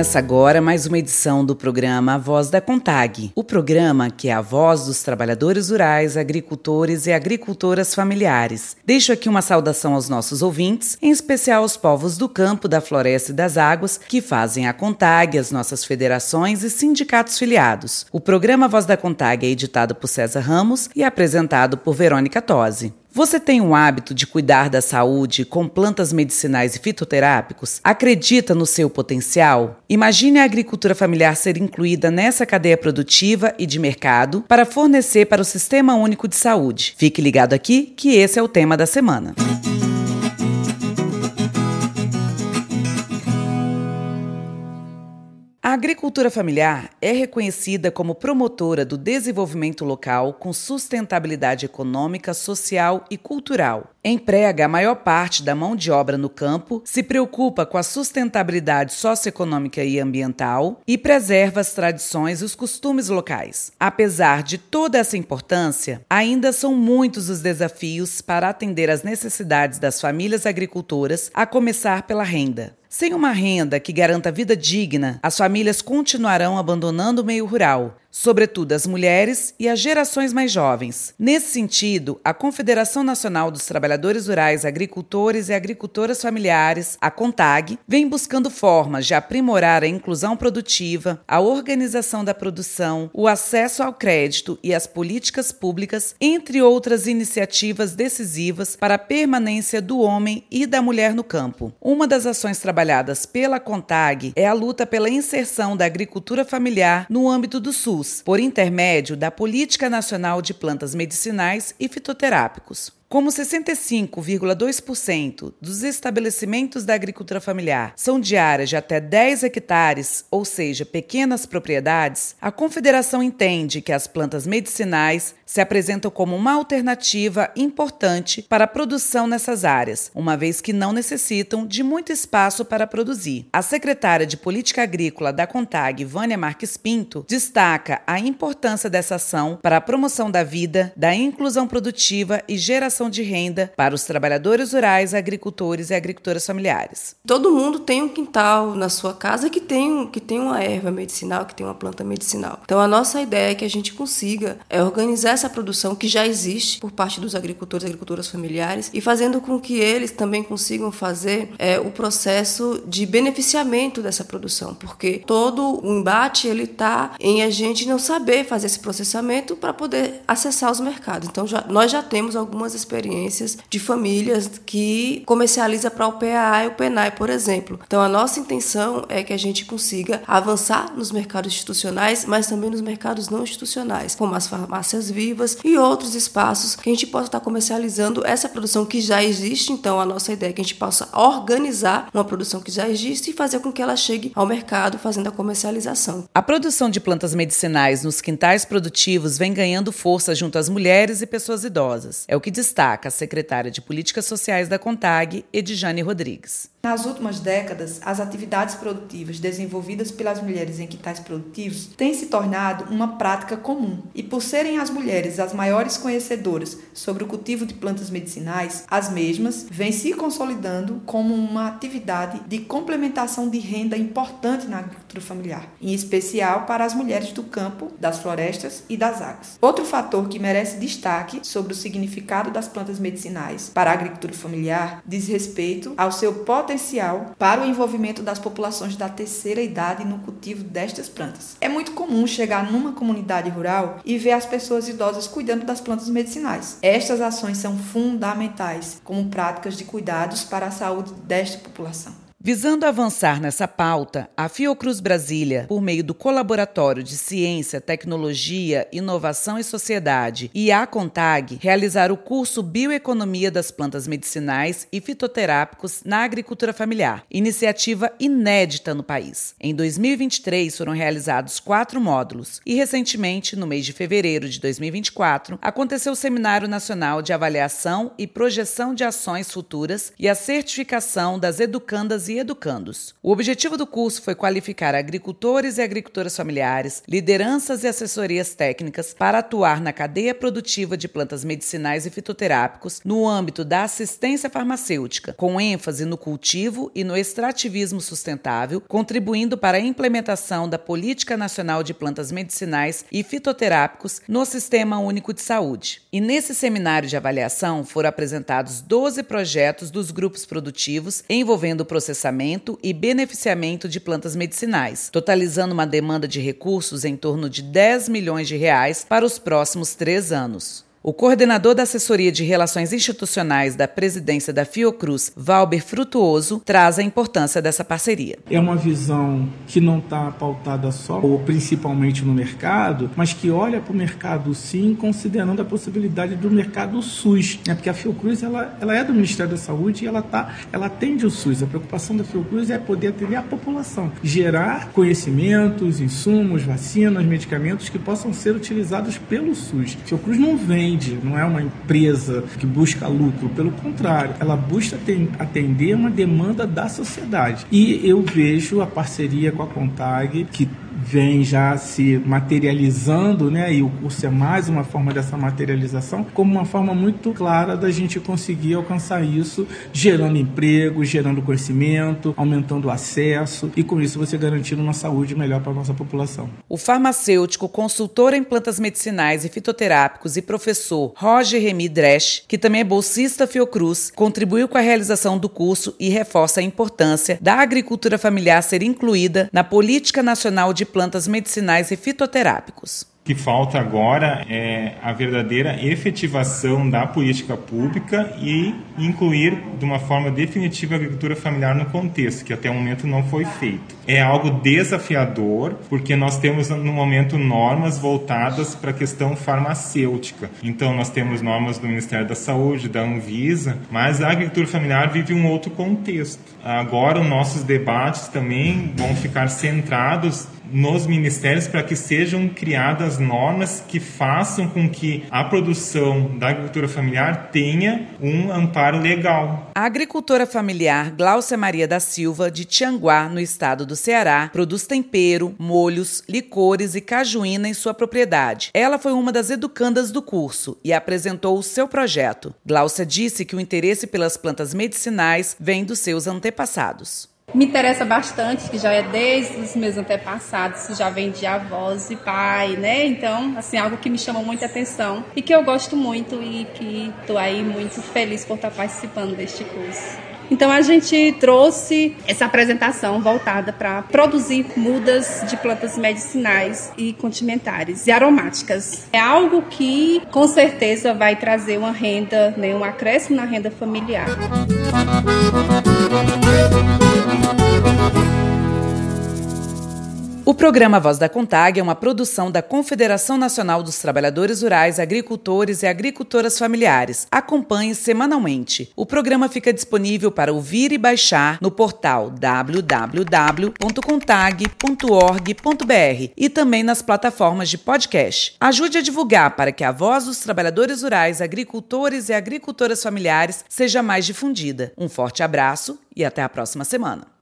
Começa agora mais uma edição do programa A Voz da Contag, o programa que é a voz dos trabalhadores rurais, agricultores e agricultoras familiares. Deixo aqui uma saudação aos nossos ouvintes, em especial aos povos do campo, da floresta e das águas que fazem a Contag, as nossas federações e sindicatos filiados. O programa Voz da Contag é editado por César Ramos e apresentado por Verônica Tosi. Você tem o hábito de cuidar da saúde com plantas medicinais e fitoterápicos? Acredita no seu potencial? Imagine a agricultura familiar ser incluída nessa cadeia produtiva e de mercado para fornecer para o Sistema Único de Saúde. Fique ligado aqui que esse é o tema da semana. A agricultura familiar é reconhecida como promotora do desenvolvimento local com sustentabilidade econômica, social e cultural. Emprega a maior parte da mão de obra no campo, se preocupa com a sustentabilidade socioeconômica e ambiental e preserva as tradições e os costumes locais. Apesar de toda essa importância, ainda são muitos os desafios para atender às necessidades das famílias agricultoras, a começar pela renda. Sem uma renda que garanta vida digna, as famílias continuarão abandonando o meio rural, sobretudo as mulheres e as gerações mais jovens. Nesse sentido, a Confederação Nacional dos Trabalhadores Rurais, Agricultores e Agricultoras Familiares, a CONTAG, vem buscando formas de aprimorar a inclusão produtiva, a organização da produção, o acesso ao crédito e as políticas públicas, entre outras iniciativas decisivas para a permanência do homem e da mulher no campo. Uma das ações trabalhadas pela CONTAG é a luta pela inserção da agricultura familiar no âmbito do SUS SUS, por intermédio da Política Nacional de Plantas Medicinais e Fitoterápicos. Como 65,2% dos estabelecimentos da agricultura familiar são de áreas de até 10 hectares, ou seja, pequenas propriedades, a Confederação entende que as plantas medicinais se apresentam como uma alternativa importante para a produção nessas áreas, uma vez que não necessitam de muito espaço para produzir. A secretária de Política Agrícola da CONTAG, Vânia Marques Pinto, destaca a importância dessa ação para a promoção da vida, da inclusão produtiva e geração geração de renda para os trabalhadores rurais, agricultores e agricultoras familiares. Todo mundo tem um quintal na sua casa que tem, que tem uma erva medicinal, que tem uma planta medicinal. Então a nossa ideia é que a gente consiga é organizar essa produção que já existe por parte dos agricultores e agricultoras familiares e fazendo com que eles também consigam fazer é, o processo de beneficiamento dessa produção, porque todo o embate ele está em a gente não saber fazer esse processamento para poder acessar os mercados. Então já, nós já temos algumas experiências de famílias que comercializa para o PAA e o PENAI, por exemplo. Então, a nossa intenção é que a gente consiga avançar nos mercados institucionais, mas também nos mercados não institucionais, como as farmácias vivas e outros espaços que a gente possa estar comercializando essa produção que já existe. Então, a nossa ideia é que a gente possa organizar uma produção que já existe e fazer com que ela chegue ao mercado fazendo a comercialização. A produção de plantas medicinais nos quintais produtivos vem ganhando força junto às mulheres e pessoas idosas. É o que destaca destaca a secretária de Políticas Sociais da CONTAG, Edjane Rodrigues. Nas últimas décadas, as atividades produtivas desenvolvidas pelas mulheres em quitais produtivos têm se tornado uma prática comum. E por serem as mulheres as maiores conhecedoras sobre o cultivo de plantas medicinais, as mesmas vêm se consolidando como uma atividade de complementação de renda importante na agricultura familiar, em especial para as mulheres do campo, das florestas e das águas. Outro fator que merece destaque sobre o significado das plantas medicinais para a agricultura familiar diz respeito ao seu potencial potencial para o envolvimento das populações da terceira idade no cultivo destas plantas. É muito comum chegar numa comunidade rural e ver as pessoas idosas cuidando das plantas medicinais. Estas ações são fundamentais como práticas de cuidados para a saúde desta população. Visando avançar nessa pauta, a Fiocruz Brasília, por meio do Colaboratório de Ciência, Tecnologia, Inovação e Sociedade e a CONTAG, realizar o curso Bioeconomia das Plantas Medicinais e Fitoterápicos na Agricultura Familiar, iniciativa inédita no país. Em 2023 foram realizados quatro módulos e, recentemente, no mês de fevereiro de 2024, aconteceu o Seminário Nacional de Avaliação e Projeção de Ações Futuras e a certificação das educandas e educandos. O objetivo do curso foi qualificar agricultores e agricultoras familiares, lideranças e assessorias técnicas para atuar na cadeia produtiva de plantas medicinais e fitoterápicos no âmbito da assistência farmacêutica, com ênfase no cultivo e no extrativismo sustentável, contribuindo para a implementação da Política Nacional de Plantas Medicinais e Fitoterápicos no Sistema Único de Saúde. E nesse seminário de avaliação foram apresentados 12 projetos dos grupos produtivos envolvendo o processamento e beneficiamento de plantas medicinais, totalizando uma demanda de recursos em torno de 10 milhões de reais para os próximos três anos. O coordenador da Assessoria de Relações Institucionais da presidência da Fiocruz, Valber Frutuoso, traz a importância dessa parceria. É uma visão que não está pautada só ou principalmente no mercado, mas que olha para o mercado sim, considerando a possibilidade do mercado SUS. É porque a Fiocruz ela, ela é do Ministério da Saúde e ela, tá, ela atende o SUS. A preocupação da Fiocruz é poder atender a população, gerar conhecimentos, insumos, vacinas, medicamentos que possam ser utilizados pelo SUS. A Fiocruz não vem vende, não é uma empresa que busca lucro, pelo contrário, ela busca atender uma demanda da sociedade. E eu vejo a parceria com a Contag, que vem já se materializando, né? E o curso é mais uma forma dessa materialização, como uma forma muito clara da gente conseguir alcançar isso, gerando emprego, gerando conhecimento, aumentando o acesso e com isso você garantindo uma saúde melhor para a nossa população. O farmacêutico, consultor em plantas medicinais e fitoterápicos e professor Roger Remy Dresch, que também é bolsista Fiocruz, contribuiu com a realização do curso e reforça a importância da agricultura familiar ser incluída na Política Nacional de plantas medicinais e fitoterápicos. O que falta agora é a verdadeira efetivação da política pública e incluir de uma forma definitiva a agricultura familiar no contexto, que até o momento não foi feito. É algo desafiador, porque nós temos no momento normas voltadas para a questão farmacêutica. Então nós temos normas do Ministério da Saúde, da Anvisa, mas a agricultura familiar vive um outro contexto. Agora os nossos debates também vão ficar centrados nos ministérios para que sejam criadas normas que façam com que a produção da agricultura familiar tenha um amparo legal. A agricultora familiar Glaucia Maria da Silva, de Tianguá, no estado do Ceará, produz tempero, molhos, licores e cajuína em sua propriedade. Ela foi uma das educandas do curso e apresentou o seu projeto. Glaucia disse que o interesse pelas plantas medicinais vem dos seus antepassados me interessa bastante, que já é desde os meus antepassados, já vem de avós e pai, né? Então, assim, algo que me chama muita atenção e que eu gosto muito e que estou aí muito feliz por estar participando deste curso. Então a gente trouxe essa apresentação voltada para produzir mudas de plantas medicinais e condimentares e aromáticas. É algo que com certeza vai trazer uma renda, né, um acréscimo na renda familiar. O programa Voz da Contag é uma produção da Confederação Nacional dos Trabalhadores Rurais, Agricultores e Agricultoras Familiares. Acompanhe semanalmente. O programa fica disponível para ouvir e baixar no portal www.contag.org.br e também nas plataformas de podcast. Ajude a divulgar para que a voz dos trabalhadores rurais, agricultores e agricultoras familiares seja mais difundida. Um forte abraço e até a próxima semana.